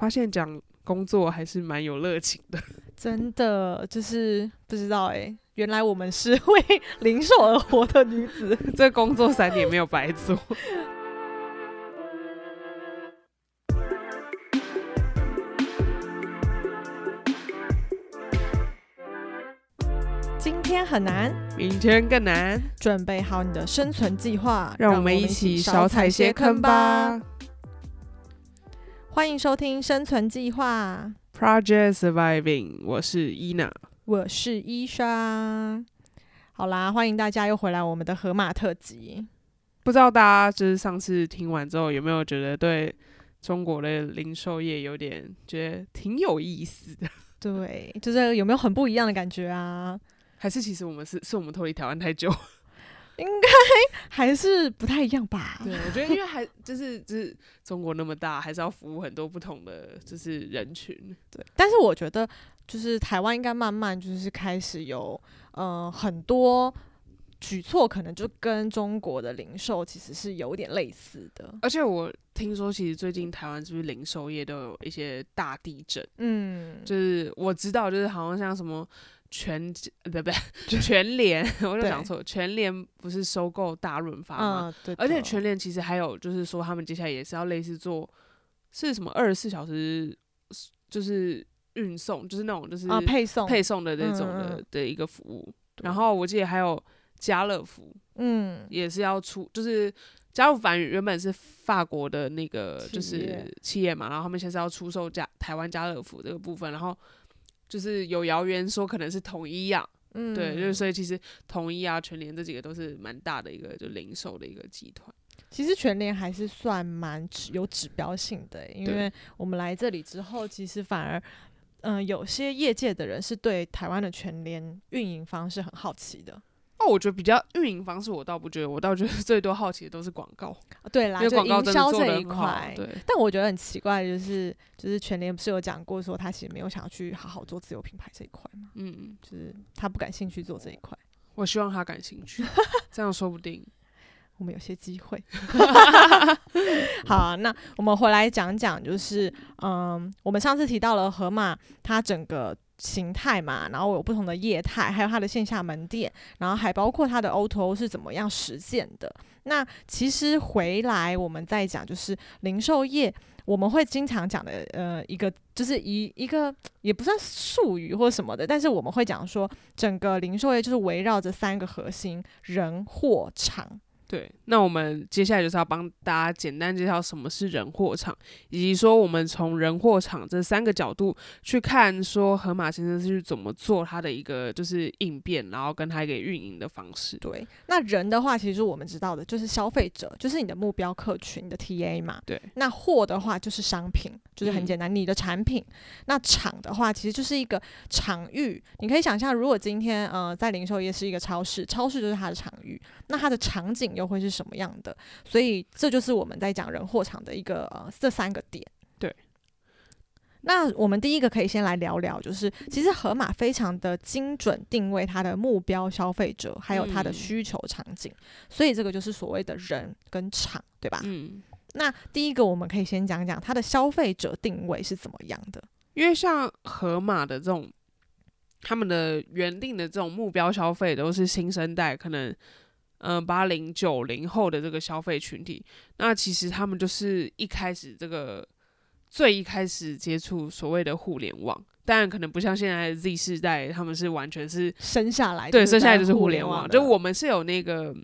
发现讲工作还是蛮有热情的。真的就是不知道哎、原来我们是为 零售而活的女子。这工作三年没有白做。今天很难，明天更难，准备好你的生存计划，让我们一起少踩些坑吧。。欢迎收听《生存计划》，Project Surviving，我是伊娜。我是伊莎。好啦，欢迎大家又回来我们的河马特辑。不知道大家就是上次听完之后，有没有觉得对中国的零售业有点觉得挺有意思的？对，就是有没有很不一样的感觉啊？还是其实我们是是我们脱离台湾太久？还是不太一样吧？对，我觉得因为还 就是就是中国那么大，还是要服务很多不同的就是人群。对，但是我觉得就是台湾应该慢慢就是开始有呃很多举措，可能就跟中国的零售其实是有点类似的。而且我听说，其实最近台湾是不是零售业都有一些大地震？嗯，就是我知道，就是好像像什么全呃不不 全联，我就对讲错，全联不是收购大润发吗？嗯，对，而且全联其实还有就是说，他们接下来也是要类似做是什么二十四小时就是运送，就是那种就是啊配送配送的那种的嗯的一个服务。然后我记得还有家乐福嗯也是要出，就是家乐福反正原本是法国的那个就是企业嘛，然后他们现在是要出售家台湾家乐福这个部分，然后就是有谣言说可能是统一啊，嗯，对，就是所以其实统一啊、全联这几个都是蛮大的一个就零售的一个集团。其实全联还是算蛮指有指标性的欸，因为我们来这里之后，其实反而。嗯、有些业界的人是对台湾的全联运营方式很好奇的。哦，我觉得比较运营方式，我倒不觉得，我倒觉得 最多好奇的都是广告，对啦，因为就广告真的营销这一块。。对，但我觉得很奇怪，就是就是全联不是有讲过说他其实没有想要去好好做自有品牌这一块嘛，嗯，就是他不感兴趣做这一块。我希望他感兴趣，这样说不定。我们有些机会。好啊、那我们回来讲讲，就是嗯，我们上次提到了河马，它整个形态嘛，然后有不同的业态，还有它的线下门店，然后还包括它的 O to O 是怎么样实现的。那其实回来我们再讲，就是零售业。我们会经常讲的，呃，一个就是一一个也不算术语或什么的，但是我们会讲说，整个零售业就是围绕着三个核心：人、货、场。对，那我们接下来就是要帮大家简单介绍什么是人货场，以及说我们从人货场这三个角度去看，说河马先生是怎么做他的一个就是应变，然后跟他一个运营的方式。对，那人的话，其实我们知道的就是消费者，就是你的目标客群你的 TA 嘛。对。那货的话就是商品，就是很嗯简单，你的产品。那场的话，其实就是一个场域。你可以想象，如果今天呃在零售业是一个超市，超市就是它的场域，那它的场景又会是什么样的？所以这就是我们在讲人货场的一个呃这三个点。对。那我们第一个可以先来聊聊，就是其实盒马非常的精准定位它的目标消费者，还有它的嗯需求场景，所以这个就是所谓的人跟场，对吧？嗯，那第一个我们可以先讲讲它的消费者定位是怎么样的。因为像河马的这种，他们的原定的这种目标消费都是新生代，可能嗯八零九零后的这个消费群体。那其实他们就是一开始这个最一开始接触所谓的互联网，当然可能不像现在的 Z 世代，他们是完全是生下来对，生下来就是互互联网，就我们是有那个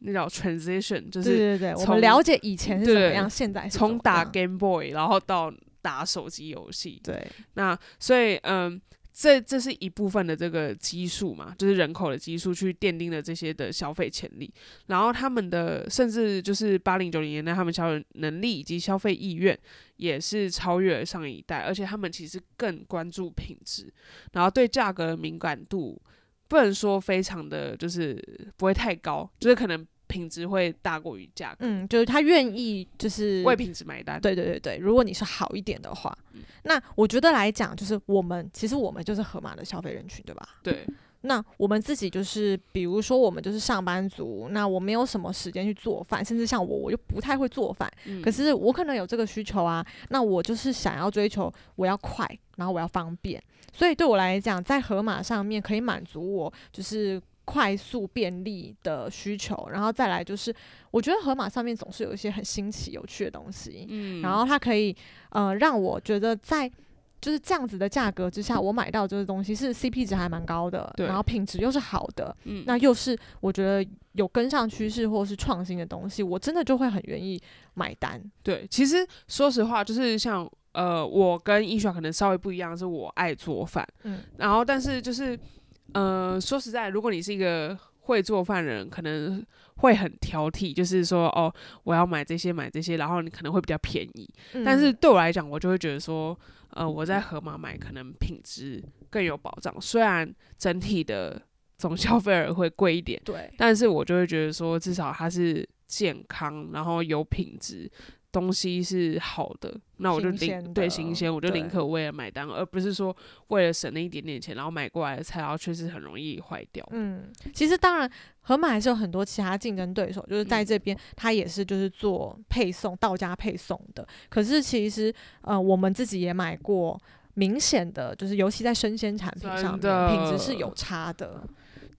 那叫 transition，就是对对对，我们从了解以前是怎么对样，现在是从打 Game Boy 然后到打手机游戏，对。那所以嗯，这这是一部分的这个基数嘛，就是人口的基数去奠定了这些的消费潜力，然后他们的甚至就是八零九零年代他们消费能力以及消费意愿也是超越了上一代，而且他们其实更关注品质，然后对价格敏感度不能说非常的就是不会太高，就是可能品质会大过于价格，嗯，就是他愿意就是为品质买单。对对对对，如果你是好一点的话，嗯。那我觉得来讲，就是我们其实我们就是盒马的消费人群，对吧？对，那我们自己就是，比如说我们就是上班族，那我没有什么时间去做饭，甚至像我，我就不太会做饭，嗯。可是我可能有这个需求啊，那我就是想要追求我要快，然后我要方便，所以对我来讲，在河马上面可以满足我就是快速便利的需求，然后再来就是，我觉得盒马上面总是有一些很新奇有趣的东西，嗯，然后它可以呃让我觉得在就是这样子的价格之下，我买到这个东西是 CP 值还蛮高的，对。然后品质又是好的，嗯。那又是我觉得有跟上趋势或是创新的东西，我真的就会很愿意买单。对，其实说实话，就是像呃，我跟医学可能稍微不一样，是我爱做饭，嗯，然后但是就是呃，说实在，如果你是一个会做饭的人，可能会很挑剔，就是说哦，我要买这些买这些，然后你可能会比较便宜。但是嗯对我来讲，我就会觉得说，呃，我在盒马买可能品质更有保障，虽然整体的总消费额会贵一点，对，但是我就会觉得说，至少它是健康，然后有品质，东西是好的，那我就宁对新鲜，我就宁可为了买单，而不是说为了省那一点点钱，然后买过来的菜，然后确实很容易坏掉。嗯，其实当然，盒马还是有很多其他竞争对手，就是在嗯这边，它也是就是做配送、到家配送的。可是其实，呃，我们自己也买过，明显的就是，尤其在生鲜产品上面，品质是有差的，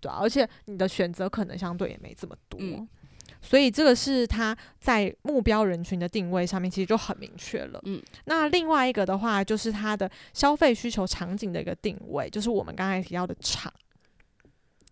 对啊，而且你的选择可能相对也没这么多。嗯所以这个是它在目标人群的定位上面，其实就很明确了。嗯，那另外一个的话，就是它的消费需求场景的一个定位，就是我们刚才提到的场。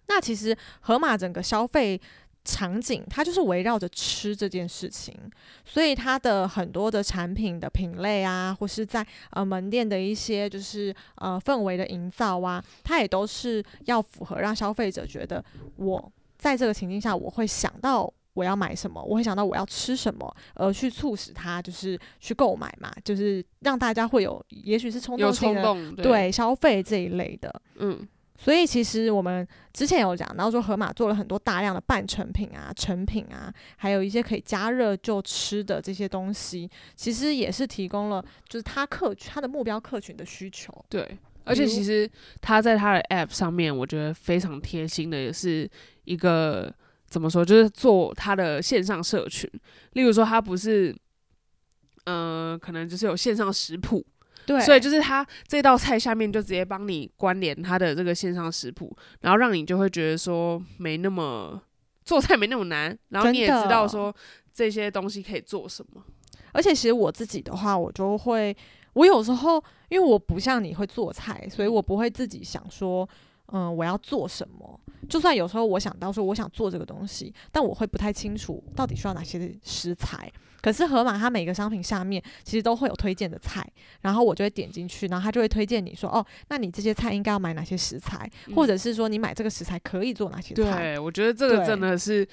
那其实盒马整个消费场景，它就是围绕着吃这件事情，所以它的很多的产品的品类啊，或是在呃门店的一些就是呃氛围的营造啊，它也都是要符合让消费者觉得我在这个情境下，我会想到我要买什么，我会想到我要吃什么，而去促使他就是去购买嘛，就是让大家会有也许是冲动性的冲动，对，对消费这一类的。嗯，所以其实我们之前有讲到说，盒马做了很多大量的半成品啊、成品啊，还有一些可以加热就吃的这些东西，其实也是提供了就是他客他的目标客群的需求。对。而且其实他在他的 App 上面，我觉得非常贴心的，也是一个怎么说，就是做他的线上社群。例如说，他不是，呃，可能就是有线上食谱，对，所以就是他这道菜下面就直接帮你关联他的这个线上食谱，然后让你就会觉得说没那么做菜没那么难，然后你也知道说这些东西可以做什么。而且其实我自己的话，我就会，我有时候因为我不像你会做菜，所以我不会自己想说，嗯，我要做什么。就算有时候我想到说我想做这个东西，但我会不太清楚到底需要哪些食材。可是盒马它每个商品下面其实都会有推荐的菜，然后我就会点进去，然后它就会推荐你说，哦，那你这些菜应该要买哪些食材，或者是说你买这个食材可以做哪些菜。对，我觉得这个真的是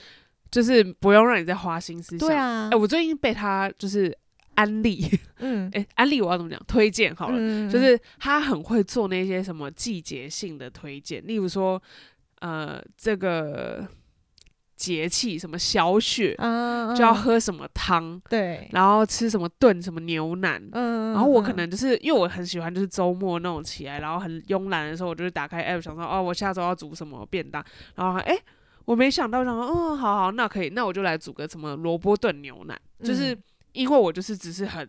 就是不用让你再花心思想。对啊哎、，我最近被他就是安利，嗯，哎、安利我要怎么讲？推荐好了，嗯。就是他很会做那些什么季节性的推荐，例如说，呃，这个节气什么小雪嗯就要嗯喝什么汤，对，然后吃什么炖什么牛腩。嗯，然后我可嗯能就是因为我很喜欢，就是周末那种起来，然后很慵懒的时候，我就会打开 app 想说，哦，我下周要煮什么便当，然后哎、诶我没想到，想说，嗯，好好，那可以，那我就来煮个什么萝卜炖牛腩，就是嗯因为我就是只是很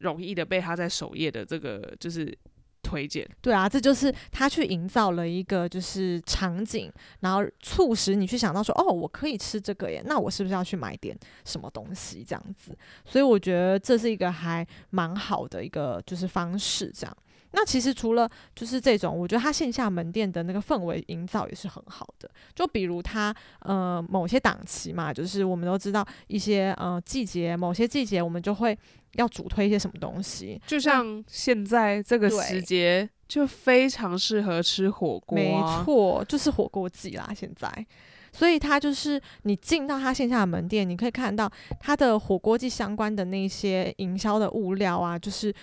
容易的被他在首页的这个就是推荐，对啊，这就是他去营造了一个就是场景，然后促使你去想到说，哦，我可以吃这个耶，那我是不是要去买点什么东西这样子？所以我觉得这是一个还蛮好的一个就是方式，这样。那其实除了就是这种，我觉得它线下门店的那个氛围营造也是很好的。就比如它呃某些档期嘛，就是我们都知道一些呃季节，某些季节我们就会要主推一些什么东西，就像现在这个时节，就非常适合吃火锅、没啊，错，就是火锅季啦，现在。所以它就是你进到它线下的门店，你可以看到它的火锅季相关的那些营销的物料啊，就是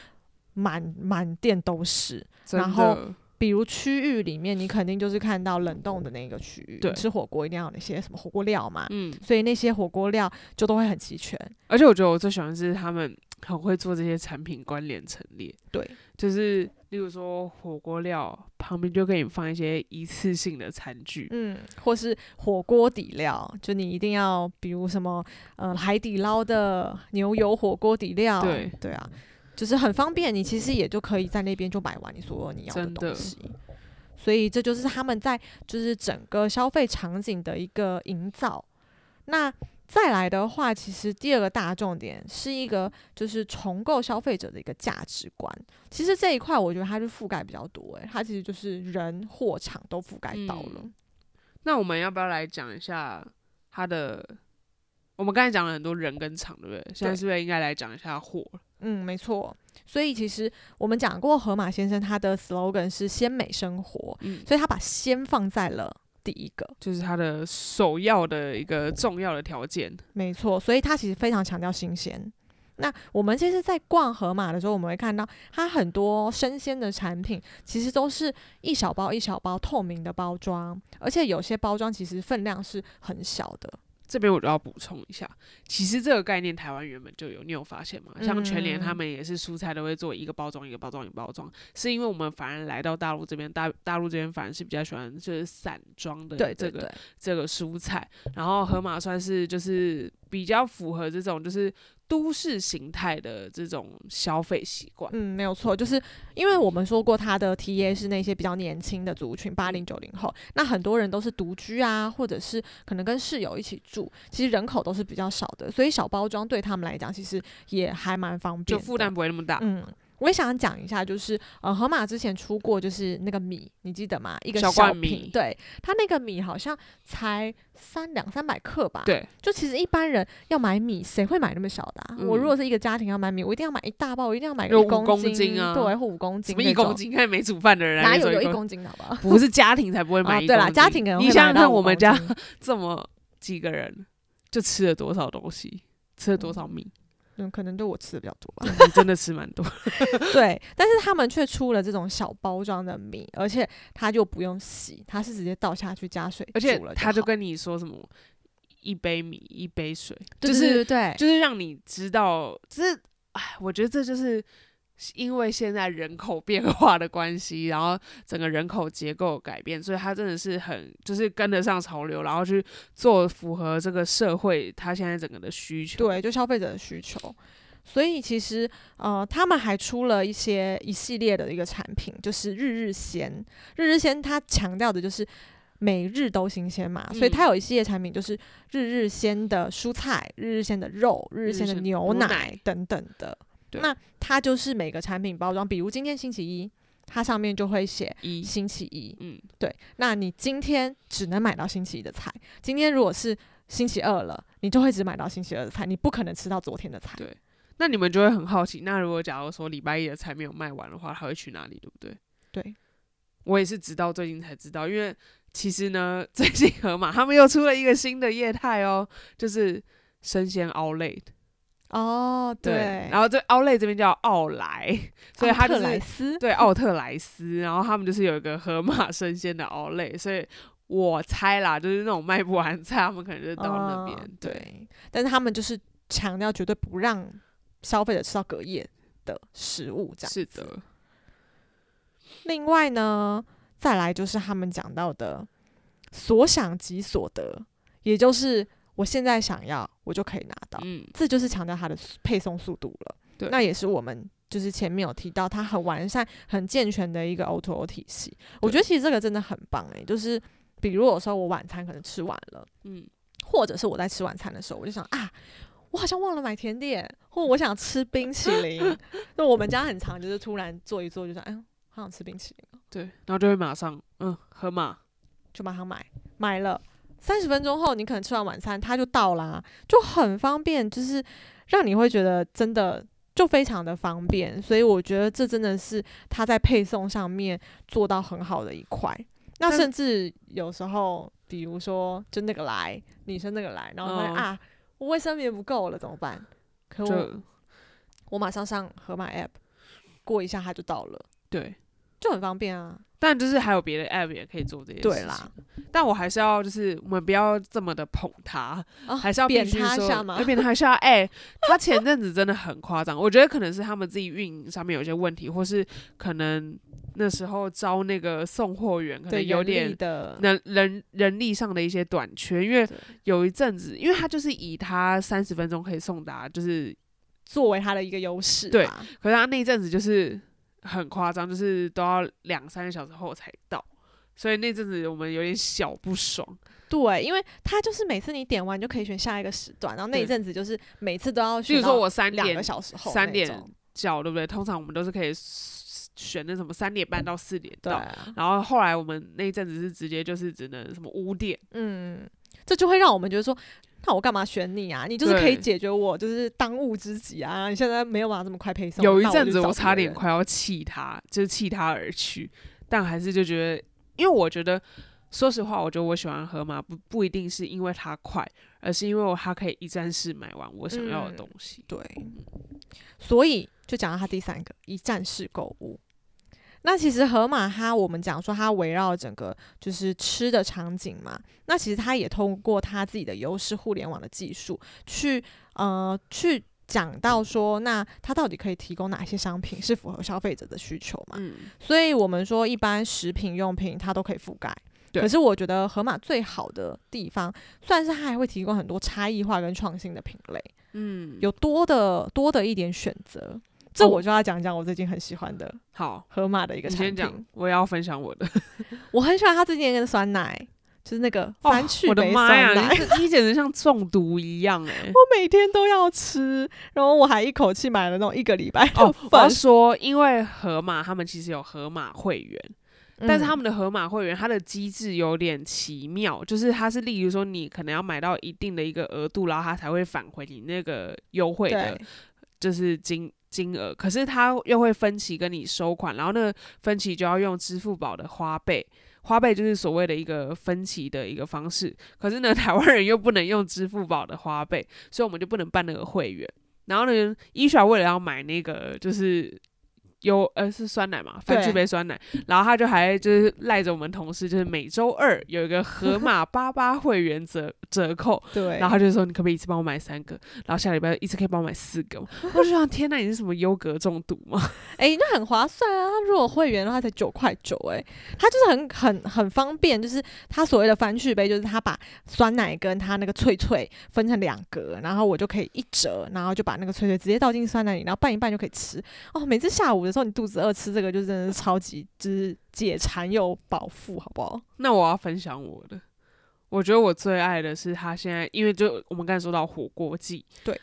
满满店都是。然后比如区域里面，你肯定就是看到冷冻的那个区域，对吃火锅一定要有那些什么火锅料嘛，嗯，所以那些火锅料就都会很齐全。而且我觉得我最喜欢的是他们很会做这些产品关联陈列。对，就是例如说火锅料旁边就可以放一些一次性的餐具，嗯，或是火锅底料，就你一定要，比如什么，呃，海底捞的牛油火锅底料，对对啊，就是很方便，你其实也就可以在那边就买完你所有你要的东西。所以这就是他们在就是整个消费场景的一个营造。那再来的话，其实第二个大重点是一个就是重构消费者的一个价值观。其实这一块我觉得它是覆盖比较多，诶，它其实就是人、货、场都覆盖到了。嗯那我们要不要来讲一下它的？我们刚才讲了很多人跟场，对不对？现在是不是应该来讲一下货？嗯，没错。所以其实我们讲过，河马先生他的 slogan 是“鲜美生活”，嗯，所以他把鲜放在了第一个。就是他的首要的一个重要的条件。没错，所以他其实非常强调新鲜。那我们其实，在逛河马的时候，我们会看到它很多生鲜的产品，其实都是一小包一小包透明的包装，而且有些包装其实分量是很小的。这边我就要补充一下，其实这个概念台湾原本就有，你有发现吗？像全联他们也是蔬菜都会做一个包装一个包装一个包装，是因为我们反而来到大陆这边，大大陆这边反而是比较喜欢就是散装的这个对对对，这个蔬菜，然后盒马算是就是比较符合这种就是都市形态的这种消费习惯。嗯，没有错，就是因为我们说过，他的 TA 是那些比较年轻的族群，八零九零后，那很多人都是独居啊，或者是可能跟室友一起住，其实人口都是比较少的，所以小包装对他们来讲，其实也还蛮方便，就负担不会那么大，嗯。我也想讲一下，就是呃，河马之前出过就是那个米，你记得吗？一个小小罐米对，它那个米好像才三两三百克吧。，对，就其实一般人要买米，谁会买那么小的、啊？我如嗯果是一个家庭要买米，我一定要买一大包，我一定要买个一公斤斤啊对，或五公斤，什么一公，斤？看没煮饭的人哪有有一公斤的好不好？不是家庭才不会买啊，一对啦，公斤家庭可能你想想看，我们家这么几个人，就吃了多少东西，吃了多少米，嗯，可能对我吃的比较多吧。你真的吃蛮多。对，但是他们却出了这种小包装的米，而且它就不用洗，它是直接倒下去加水而且煮了好他就跟你说什么一杯米一杯水，就是对对就是让你知道，这哎，我觉得这就是因为现在人口变化的关系，然后整个人口结构改变，所以他真的是很就是跟得上潮流，然后去做符合这个社会他现在整个的需求。对，就消费者的需求。所以其实呃，他们还出了一些一系列的一个产品，就是日日鲜。日日鲜它强调的就是每日都新鲜嘛，所以嗯它有一系列产品就是日日鲜的蔬菜、日日鲜的肉、日日鲜的鲜牛牛奶奶等等的。对那它就是每个产品包装，比如今天星期一，它上面就会写一星期一，嗯，对，那你今天只能买到星期一的菜。今天如果是星期二了，你就会只买到星期二的菜，你不可能吃到昨天的菜。对那你们就会很好奇，那如果假如说礼拜一的菜没有卖完的话，他会去哪里，对不对？对，我也是直到最近才知道，因为其实呢，最近盒马他们又出了一个新的业态哦，就是生鲜奥类。哦，对，然后这奥莱这边叫奥莱，所以它就奥特莱是斯，对奥特莱斯，然后他们就是有一个河马生鲜的奥莱，所以我猜啦，就是那种卖不完的菜，他们可能就到那边。对，但是他们就是强调绝对不让消费者吃到隔夜的食物，这样。是的，另外呢，再来就是他们讲到的所想即所得，也就是我现在想要，我就可以拿到。嗯，这就是强调它的配送速度了。对那也是我们就是前面有提到，它很完善、很健全的一个 O2O O 体系。我觉得其实这个真的很棒诶、就是比如有时候我晚餐可能吃完了，嗯，或者是我在吃晚餐的时候，我就想啊。我好像忘了买甜点，或我想吃冰淇淋。那我们家很常就是突然做一做，就说哎呦，好想吃冰淇淋哦，对，然后就会马上嗯盒马，就马上买，买了。三十分钟后，你可能吃完晚餐，它就到啦，就很方便，就是让你会觉得真的就非常的方便。所以我觉得这真的是它在配送上面做到很好的一块。那甚至有时候，比如说就那个来，女生那个来，然后发现、哦啊，我卫生棉不够了，怎么办？可我我马上上盒马 app 过一下，它就到了。对，就很方便啊。但就是还有别的 app 也可以做这些事情。对啦，但我还是要就是我们不要这么的捧他，哦还是要必贬须说他一下吗要贬他一下。哎、他前阵子真的很夸张，我觉得可能是他们自己运营上面有些问题，或是可能那时候招那个送货员可能有点的，人人人力上的一些短缺，因为有一阵子，因为他就是以他三十分钟可以送达，就是作为他的一个优势对。可是他那一阵子就是很夸张，就是都要两三个小时后才到，所以那阵子我们有点小不爽。对，因为他就是每次你点完就可以选下一个时段，然后那一阵子就是每次都要选比如说我三点两个小时后三点叫，对不对？通常我们都是可以选那什么三点半到四点到，对啊，然后后来我们那一阵子是直接就是只能什么五点，嗯，这就会让我们觉得说，那我干嘛选你啊？你就是可以解决我就是当务之急啊！你现在没有办法这么快配送，有一阵子我差点快要气他，就是弃他而去，但还是就觉得，因为我觉得。说实话，我觉得我喜欢河马不不一定是因为它快，而是因为我它可以一站式买完我想要的嗯东西。对，所以就讲到它第三个一站式购物。那其实河马它，我们讲说它围绕整个就是吃的场景嘛，那其实它也通过它自己的优势互联网的技术去呃去讲到说，那它到底可以提供哪些商品是符合消费者的需求嘛？嗯，所以我们说一般食品用品它都可以覆盖。对可是我觉得河马最好的地方，算是它还会提供很多差异化跟创新的品类。嗯，有多的多的一点选择。这哦。我就要讲讲我最近很喜欢的好，河马的一个产品，，我也要分享我的。我很喜欢它最近那个酸奶，就是那个番趣哦我的杯妈呀，你简直像中毒一样哎、我每天都要吃，然后我还一口气买了那种一个礼拜的哦，我要，说，因为河马他们其实有河马会员，但是他们们的河马会员它的机制有点奇妙，就是它是例如说你可能要买到一定的一个额度，然后它才会返回你那个优惠的，就是金金额，可是他又会分期跟你收款，然后那个分期就要用支付宝的花呗。花呗就是所谓的一个分期的一个方式，可是呢，台湾人又不能用支付宝的花呗，所以我们就不能办那个会员。然后呢，伊莎为了要买那个就是有呃是酸奶嘛，番对趣杯酸奶，然后他就还就是赖着我们同事，就是每周二有一个盒马 八八会员折折扣，对，然后他就说你可不可以一次帮我买三个，然后下礼拜一次可以帮我买四个，我就想天呐，你是什么优格中毒吗？哎、那很划算啊！他如果会员的话才九块九，哎，他就是很很很方便，就是他所谓的番趣杯，就是他把酸奶跟他那个脆脆分成两格，然后我就可以一折，然后就把那个脆脆直接倒进酸奶里，然后拌一拌就可以吃。哦，每次下午的时候你肚子饿吃这个，就真的是超级就是解馋又饱腹，好不好？那我要分享我的，我觉得我最爱的是他现在，因为就我们刚才说到火锅季，对。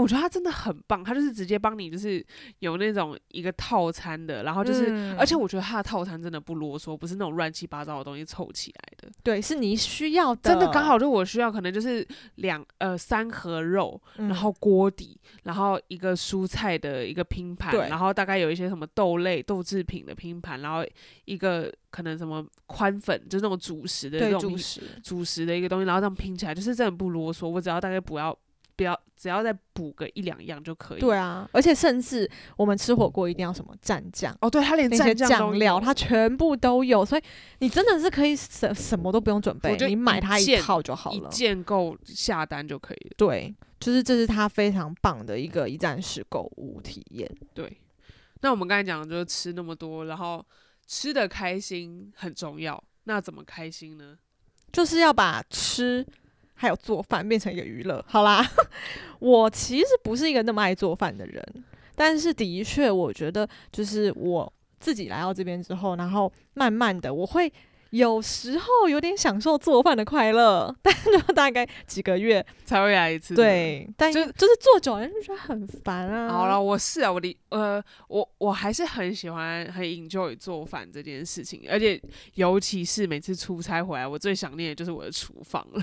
我觉得他真的很棒，他就是直接帮你，就是有那种一个套餐的，然后就是，嗯。而且我觉得他的套餐真的不啰嗦，不是那种乱七八糟的东西凑起来的，对，是你需要的，真的刚好就我需要，可能就是两呃三盒肉，嗯，然后锅底，然后一个蔬菜的一个拼盘，然后大概有一些什么豆类、豆制品的拼盘，然后一个可能什么宽粉，就是那种主食的对那种主食，主食的一个东西，然后这样拼起来，就是真的不啰嗦，我只要大概不要不要，只要再补个一两样就可以。对啊，而且甚至我们吃火锅一定要什么蘸酱。哦，对，它连蘸酱料，有它全部都有，所以你真的是可以什什么都不用准备你买一它一套就好了。一键购下单就可以了。对，就是这是它非常棒的一个一站式购物体验。对，那我们刚才讲的就是吃那么多，然后吃的开心很重要。那怎么开心呢？就是要把吃还有做饭变成一个娱乐。好啦，我其实不是一个那么爱做饭的人，但是的确，我觉得就是我自己来到这边之后，然后慢慢的我会。有时候有点享受做饭的快乐，但就大概几个月，才会来一次。对，但就就是做久了就觉得很烦啊。好了，我是啊，我的呃，我我还是很喜欢很 enjoy 做饭这件事情，而且尤其是每次出差回来，我最想念的就是我的厨房了。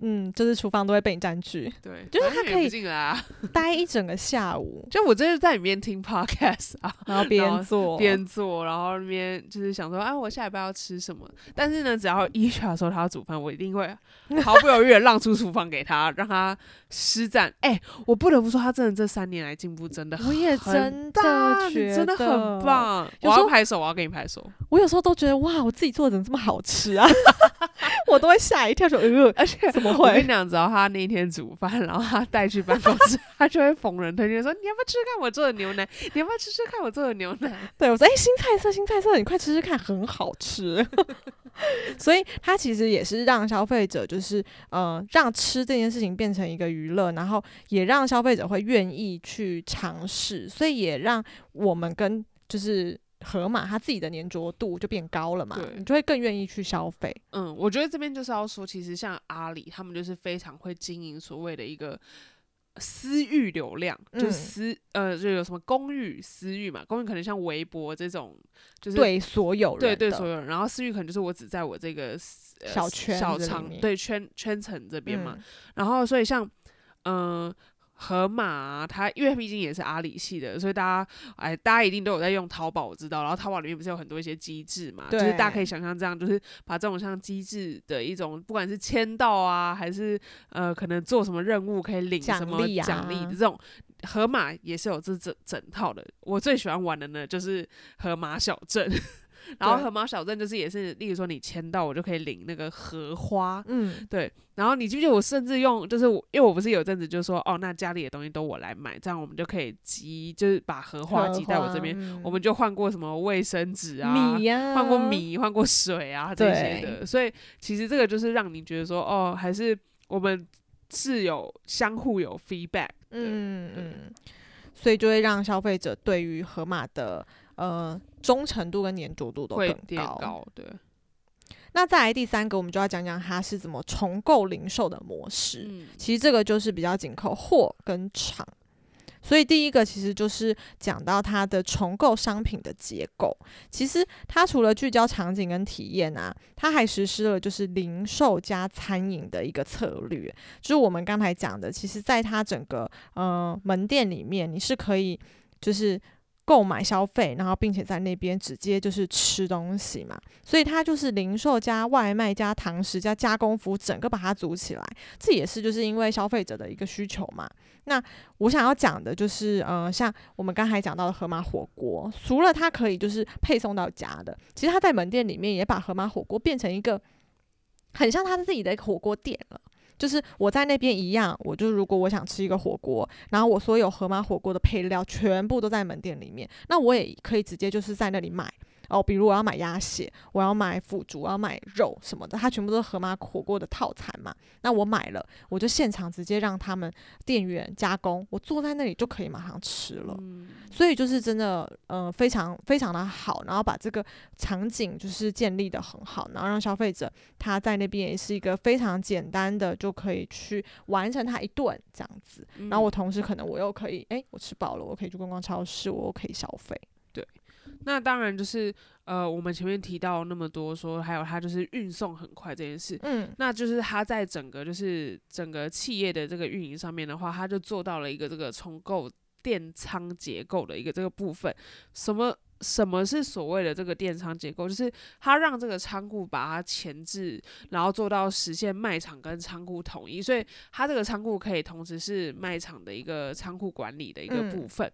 嗯，就是厨房都会被你占据，对，就是他可以进来啊。待一整个下午，就我就是在里面听 podcast 啊，然后边做边做，然后那边就是想说，啊，我下一步要吃什么？但是呢，只要伊莎说他要煮饭，我一定会 毫不犹豫的让出厨房给他，让他施展。哎、我不得不说，他真的这三年来进步真的我也很真的觉真的很。棒。我拍手，我要给你拍手。我有时候都觉得哇，我自己做的怎么这么好吃啊？我都会吓一跳，说呃，而且怎么会？我跟你讲，只要他那天煮饭，然后他带去办公室，他就会逢人推荐说：“你要不要吃吃看我做的牛奶？你要不要吃吃看我做的牛奶 对我说，哎、新菜色，新菜色，你快吃吃看，很好吃。所以他其实也是让消费者就是呃，让吃这件事情变成一个娱乐，然后也让消费者会愿意去尝试，所以也让我们跟就是盒马它自己的粘着度就变高了嘛对，你就会更愿意去消费。？”嗯，我觉得这边就是要说，其实像阿里，他们就是非常会经营所谓的一个。私域流量就是嗯私、呃，就有什么公域、私域嘛？公域可能像微博这种，就是对所有人对对所有人，然后私域可能就是我只在我这个、呃、小圈小场子里面对圈圈层这边嘛。嗯然后所以像嗯、呃盒马、啊，它因为毕竟也是阿里系的，所以大家哎，大家一定都有在用淘宝，我知道。然后淘宝里面不是有很多一些机制嘛，就是大家可以想象这样，就是把这种像机制的一种，不管是签到啊，还是呃可能做什么任务可以领奖什么奖励的这种，盒马也是有这整整套的。我最喜欢玩的呢就是河马小镇。然后对盒马小镇就是也是，例如说你签到，我就可以领那个荷花，嗯，对，然后你记不记得我甚至用，就是我，因为我不是有阵子就说，哦，那家里的东西都我来买，这样我们就可以集，就是把荷花荷集在我这边。花我们就换过什么卫生纸啊，米呀、换过，米，换过水啊这些的。所以其实这个就是让你觉得说，哦，还是我们是有相互有 feedback。嗯对嗯，所以就会让消费者对于盒马的呃忠诚度跟粘着度都会更变高，对，那再来第三个，我们就要讲讲它是怎么重构零售的模式。嗯，其实这个就是比较紧扣货跟场。所以第一个其实就是讲到它的重构商品的结构。其实它除了聚焦场景跟体验啊，它还实施了就是零售加餐饮的一个策略。就是我们刚才讲的，其实在它整个呃门店里面，你是可以就是。购买消费，然后并且在那边直接就是吃东西嘛，所以它就是零售加外卖加堂食加加工服务，整个把它组起来。这也是就是因为消费者的一个需求嘛。那我想要讲的就是，呃，像我们刚才讲到的盒马火锅，除了它可以就是配送到家的，其实它在门店里面也把盒马火锅变成一个很像他自己的火锅店了。就是我在那边一样，我就如果我想吃一个火锅，然后我所有河马火锅的配料全部都在门店里面，那我也可以直接就是在那里买。哦，比如我要买鸭血，我要买腐竹，我要买肉什么的，它全部都是河马火锅的套餐嘛。那我买了，我就现场直接让他们店员加工，我坐在那里就可以马上吃了。嗯所以就是真的，呃，非常非常的好，然后把这个场景就是建立的很好，然后让消费者他在那边也是一个非常简单的就可以去完成他一顿这样子。然后我同时可能我又可以，诶，我吃饱了，我可以去逛逛超市，我又可以消费。那当然就是呃，我们前面提到那么多说，还有它就是运送很快这件事，嗯那就是它在整个就是整个企业的这个运营上面的话，它就做到了一个这个重构电仓结构的一个这个部分。什么什么是所谓的这个电仓结构？就是它让这个仓库把它前置，然后做到实现卖场跟仓库统一，所以它这个仓库可以同时是卖场的一个仓库管理的一个嗯部分。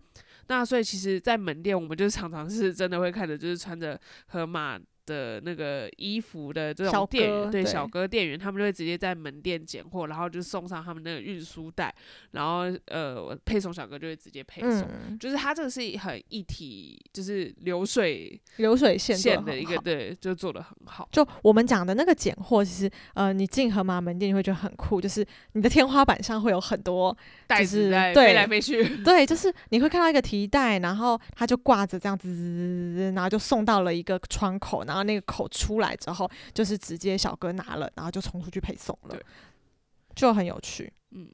那所以其实，在门店，我们就常常是真的会看着，就是穿着河马的那个衣服的这小种店员，哥对对小哥店员，他们就会直接在门店拣货，然后就送上他们那个运输袋，然后呃配送小哥就会直接配送。嗯，就是他这个是很一体，就是流水流水线线的一个对，就做的很好。就我们讲的那个拣货，其实呃，你进盒马门店你会觉得很酷，就是你的天花板上会有很多，袋就是子飞来飞去，对，就是你会看到一个提袋，然后它就挂着这样子，然后就送到了一个窗口，然后那个口出来之后，就是直接小哥拿了，然后就冲出去配送了，就很有趣。嗯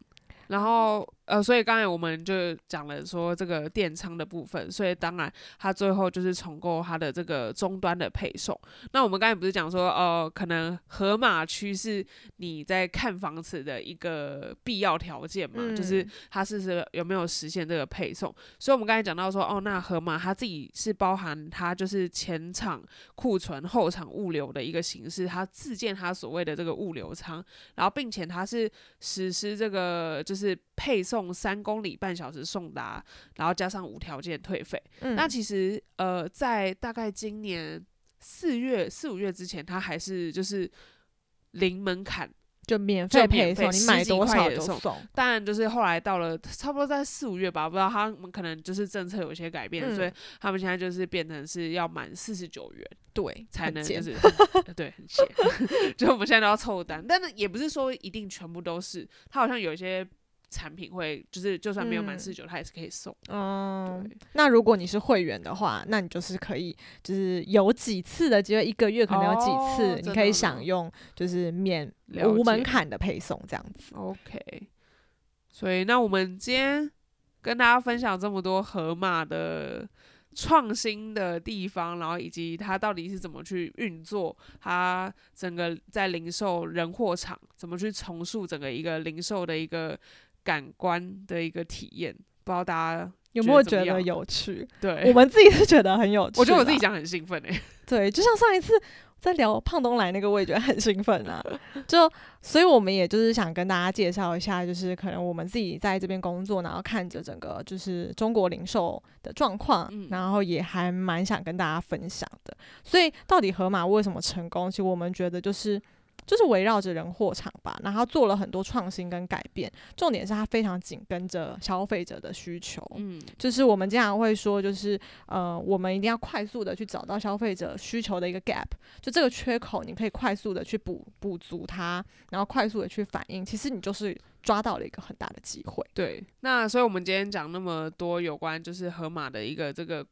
然后呃，所以刚才我们就讲了说这个电仓的部分，所以当然它最后就是重构它的这个终端的配送。那我们刚才不是讲说，呃，可能河马区是你在看房子的一个必要条件嘛，就是它是是有没有实现这个配送。所以我们刚才讲到说，哦，那河马它自己是包含它就是前场库存、后场物流的一个形式，它自建它所谓的这个物流仓，然后并且它是实施这个就是配送。三公里半小时送达，然后加上无条件退费。那其实呃，在大概今年四月四五月之前，它还是就是零门槛，就免费配送，你买多少就送。当然，就是后来到了差不多在四五月吧，不知道他们可能就是政策有些改变，所以他们现在就是变成是要满四十九元，对，才能 就是对很闲，就我们现在都要凑单，但是也不是说一定全部都是，它好像有一些。产品会就是，就算没有满四九，它也是可以送。嗯，那如果你是会员的话，那你就是可以，就是有几次的机会，一个月可能有几次，你可以享用，就是免无门槛的配送这样子。OK，所以那我们今天跟大家分享这么多盒马的创新的地方，然后以及它到底是怎么去运作，它整个在零售人货场怎么去重塑整个一个零售的一个。感官的一个体验，不知道大家有没有觉得有趣？对，我们自己是觉得很有趣。我觉得我自己讲很兴奋诶。对，就像上一次在聊胖东来那个，我也觉得很兴奋啊。就所以，我们也就是想跟大家介绍一下，就是可能我们自己在这边工作，然后看着整个就是中国零售的状况，然后也还蛮想跟大家分享的。所以，到底盒马为什么成功？其实我们觉得就是。就是围绕着人货场吧，然后做了很多创新跟改变。重点是它非常紧跟着消费者的需求。嗯，就是我们经常会说，就是呃，我们一定要快速的去找到消费者需求的一个 gap，就这个缺口，你可以快速的去补补足它，然后快速的去反应。其实你就是抓到了一个很大的机会。对，那所以我们今天讲那么多有关就是河马的一个这个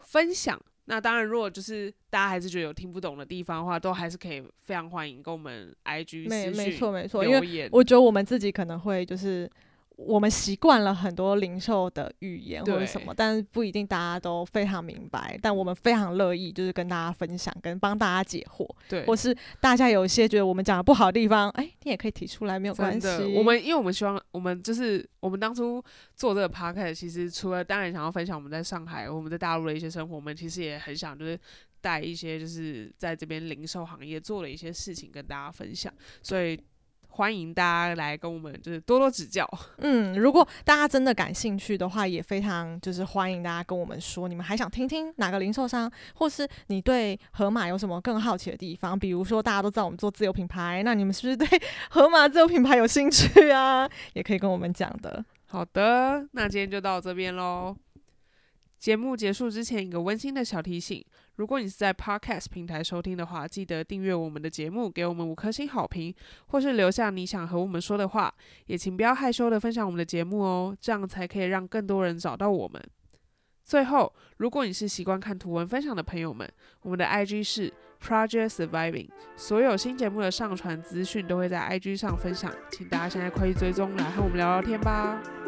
分享。那当然，如果就是大家还是觉得有听不懂的地方的话，都还是可以非常欢迎跟我们 IG 没没错没错，因为我觉得我们自己可能会就是。我们习惯了很多零售的语言或者什么，但是不一定大家都非常明白。但我们非常乐意，就是跟大家分享，跟帮大家解惑。对，或是大家有一些觉得我们讲的不好的地方，哎，你也可以提出来，没有关系。我们因为我们希望，我们就是我们当初做这个 podcast，其实除了当然想要分享我们在上海、我们在大陆的一些生活，我们其实也很想就是带一些就是在这边零售行业做了一些事情跟大家分享，所以。欢迎大家来跟我们，就是多多指教。嗯，如果大家真的感兴趣的话，也非常就是欢迎大家跟我们说，你们还想听听哪个零售商，或是你对盒马有什么更好奇的地方？比如说，大家都知道我们做自由品牌，那你们是不是对 盒马自由品牌有兴趣啊？也可以跟我们讲的。好的，那今天就到这边喽。节目结束之前，一个温馨的小提醒。如果你是在 Podcast 平台收听的话，记得订阅我们的节目，给我们五颗星好评，或是留下你想和我们说的话。也请不要害羞的分享我们的节目哦，这样才可以让更多人找到我们。最后，如果你是习惯看图文分享的朋友们，我们的 IG 是 Project Surviving，所有新节目的上传资讯都会在 IG 上分享，请大家现在快去追踪，来和我们聊聊天吧。